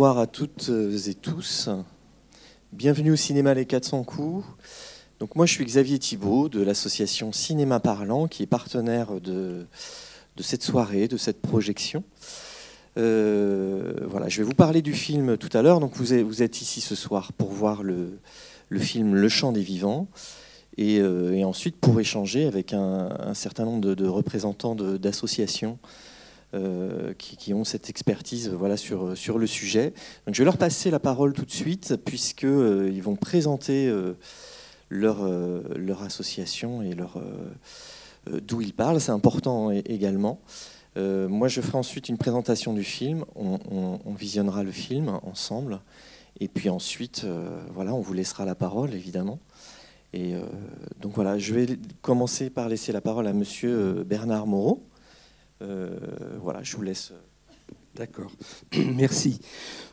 Bonsoir à toutes et tous. Bienvenue au cinéma Les 400 coups. Donc moi je suis Xavier Thibault de l'association Cinéma Parlant qui est partenaire de, de cette soirée, de cette projection. Euh, voilà, je vais vous parler du film tout à l'heure. Donc vous êtes, ici ce soir pour voir le, le film Le Chant des Vivants et, euh, ensuite pour échanger avec un, certain nombre de représentants d'associations euh, qui, ont cette expertise voilà, sur, sur le sujet. Donc, je vais leur passer la parole tout de suite, puisqu'ils euh, ils vont présenter euh, leur, euh, leur association et leur, euh, d'où ils parlent. C'est important également. moi, je ferai ensuite une présentation du film. On, on, on visionnera le film ensemble. Et puis ensuite, voilà, on vous laissera la parole, évidemment. Et donc voilà, je vais commencer par laisser la parole à Monsieur Bernard Moreau. Euh, voilà, je vous laisse. D'accord, merci.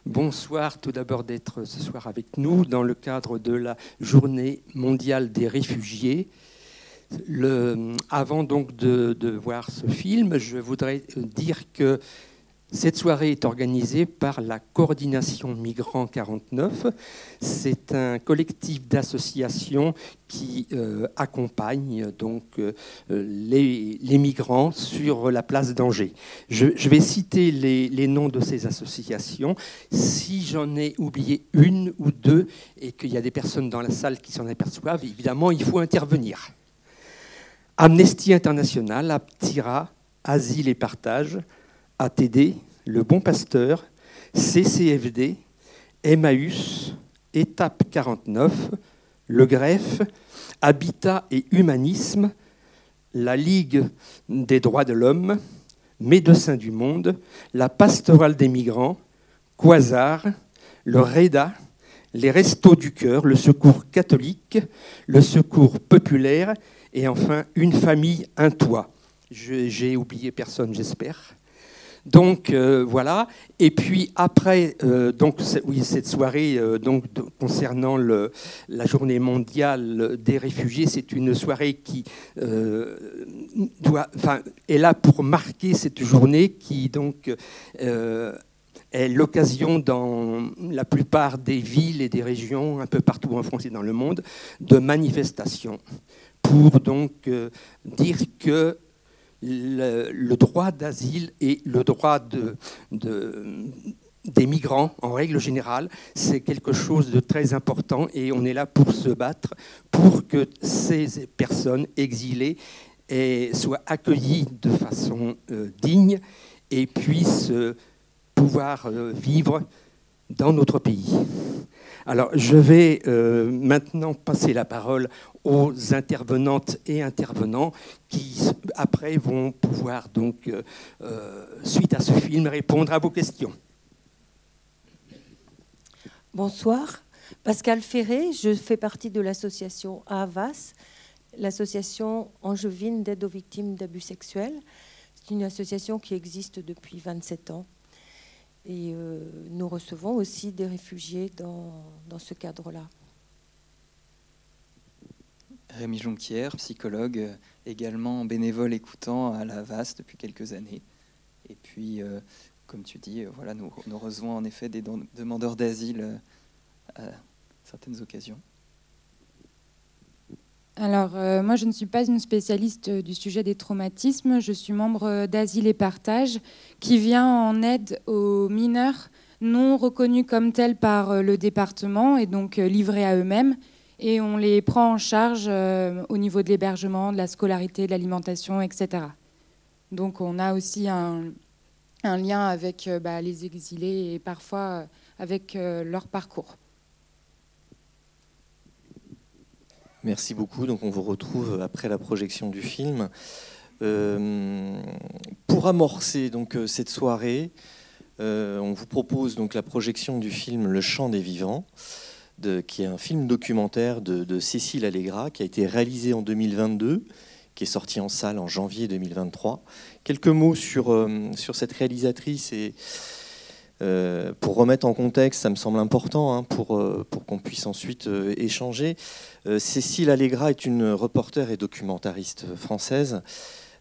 Bonsoir tout d'abord d'être ce soir avec nous dans le cadre de la journée mondiale des réfugiés. Avant donc de, voir ce film, je voudrais dire que cette soirée est organisée par la Coordination Migrants 49. C'est un collectif d'associations qui euh, accompagne donc euh, les, migrants sur la place d'Angers. Je, je, vais citer les, les, noms de ces associations. Si j'en ai oublié une ou deux et qu'il y a des personnes dans la salle qui s'en aperçoivent, évidemment, il faut intervenir. Amnesty International, Aptira, Asile et Partage, ATD, Le Bon Pasteur, CCFD, Emmaüs, Étape 49, Le Greffe, Habitat et Humanisme, la Ligue des droits de l'homme, Médecins du Monde, la Pastorale des migrants, Quasar, le REDA, les Restos du Cœur, le Secours catholique, le Secours populaire et enfin Une famille, un toit. J'ai oublié personne, j'espère. Donc euh, voilà. Et puis après, euh, donc oui, cette soirée euh, donc concernant la Journée mondiale des réfugiés, c'est une soirée qui doit, enfin, est là pour marquer cette journée qui donc est l'occasion dans la plupart des villes et des régions, un peu partout en France et dans le monde, de manifestations pour donc dire que le, droit d'asile et le droit de, de, des migrants, en règle générale, c'est quelque chose de très important et on est là pour se battre pour que ces personnes exilées soient accueillies de façon euh, digne et puissent euh, pouvoir euh, vivre dans notre pays. Alors, je vais euh, maintenant passer la parole aux intervenantes et intervenants qui, après, vont pouvoir, donc, euh, suite à ce film, répondre à vos questions. Bonsoir. Pascal Ferré, je fais partie de l'association AVAS, l'association angevine d'aide aux victimes d'abus sexuels. C'est une association qui existe depuis 27 ans. Et euh, nous recevons aussi des réfugiés dans, dans ce cadre-là. Rémi Jonquière, psychologue, également bénévole écoutant à la VAS depuis quelques années. Et puis, euh, comme tu dis, euh, voilà, nous, nous recevons en effet des demandeurs d'asile à certaines occasions. Alors, euh, moi, je ne suis pas une spécialiste du sujet des traumatismes. Je suis membre d'Asile et Partage, qui vient en aide aux mineurs non reconnus comme tels par le département et donc livrés à eux-mêmes. Et on les prend en charge euh, au niveau de l'hébergement, de la scolarité, de l'alimentation, etc. Donc, on a aussi un, lien avec euh, bah, les exilés et parfois euh, avec leur parcours. Merci beaucoup. Donc on vous retrouve après la projection du film. Euh, pour amorcer donc cette soirée, euh, on vous propose donc la projection du film Le Chant des Vivants, qui est un film documentaire de, Cécile Allegra, qui a été réalisé en 2022, qui est sorti en salle en janvier 2023. Quelques mots sur, euh, sur cette réalisatrice et euh, pour remettre en contexte, ça me semble important hein, pour, euh, pour qu'on puisse ensuite euh, échanger. Cécile Allegra est une reporter et documentariste française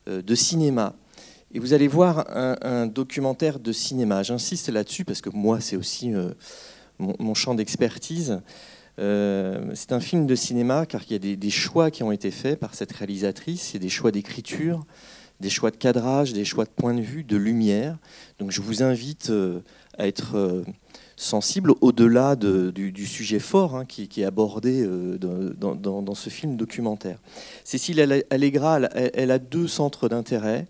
de cinéma. Et vous allez voir un, documentaire de cinéma. J'insiste là-dessus parce que moi, c'est aussi mon, champ d'expertise. C'est un film de cinéma car il y a des, choix qui ont été faits par cette réalisatrice. A des choix d'écriture, des choix de cadrage, des choix de point de vue, de lumière. Donc je vous invite euh, à être sensible au-delà du, sujet fort hein, qui, est abordé euh, dans, ce film documentaire. Cécile Allegra, elle, a deux centres d'intérêt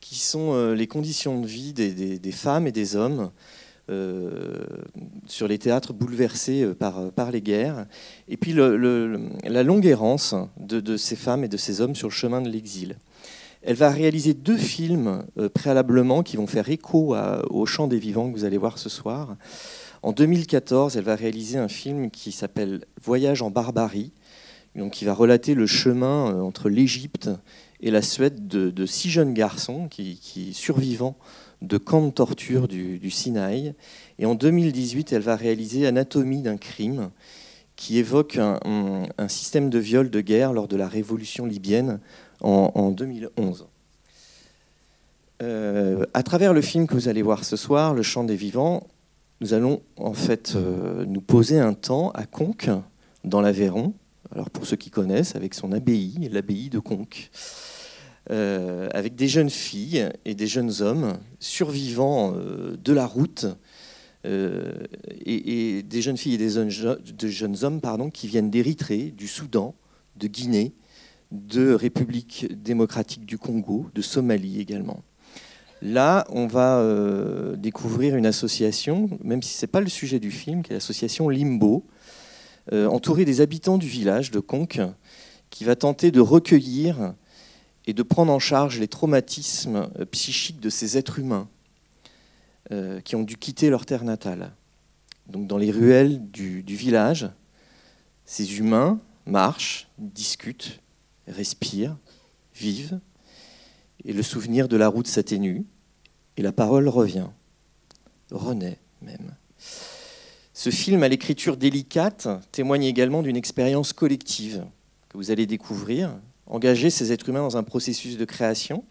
qui sont euh, les conditions de vie des, femmes et des hommes euh, sur les théâtres bouleversés par les guerres, et puis la longue errance de, ces femmes et de ces hommes sur le chemin de l'exil. Elle va réaliser deux films préalablement qui vont faire écho au chant des vivants que vous allez voir ce soir. En 2014, elle va réaliser un film qui s'appelle Voyage en barbarie, donc qui va relater le chemin euh, entre l'Égypte et la Suède de, six jeunes garçons qui survivants de camps de torture du, Sinaï. Et en 2018, elle va réaliser Anatomie d'un crime, qui évoque un, système de viol de guerre lors de la révolution libyenne en, 2011. Euh, à travers le film que vous allez voir ce soir, Le chant des vivants, nous allons en fait euh, nous poser un temps à Conques, dans l'Aveyron. Alors pour ceux qui connaissent, avec son abbaye, l'abbaye de Conques, euh, avec des jeunes filles et des jeunes hommes survivants de la route, et, des jeunes filles et des jeunes, hommes qui viennent d'Érythrée, du Soudan, de Guinée, de République démocratique du Congo, de Somalie également. Là, on va euh, découvrir une association, même si ce n'est pas le sujet du film, qui est l'association Limbo, euh, entourée des habitants du village de Conques, qui va tenter de recueillir et de prendre en charge les traumatismes euh, psychiques de ces êtres humains qui ont dû quitter leur terre natale. Donc dans les ruelles du village, ces humains marchent, discutent, respirent, vivent, et le souvenir de la route s'atténue, et la parole revient, renaît même. Ce film à l'écriture délicate témoigne également d'une expérience collective que vous allez découvrir, engager ces êtres humains dans un processus de création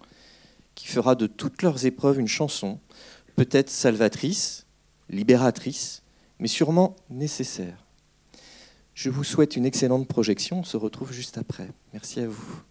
qui fera de toutes leurs épreuves une chanson, peut-être salvatrice, libératrice, mais sûrement nécessaire. Je vous souhaite une excellente projection, on se retrouve juste après. Merci à vous.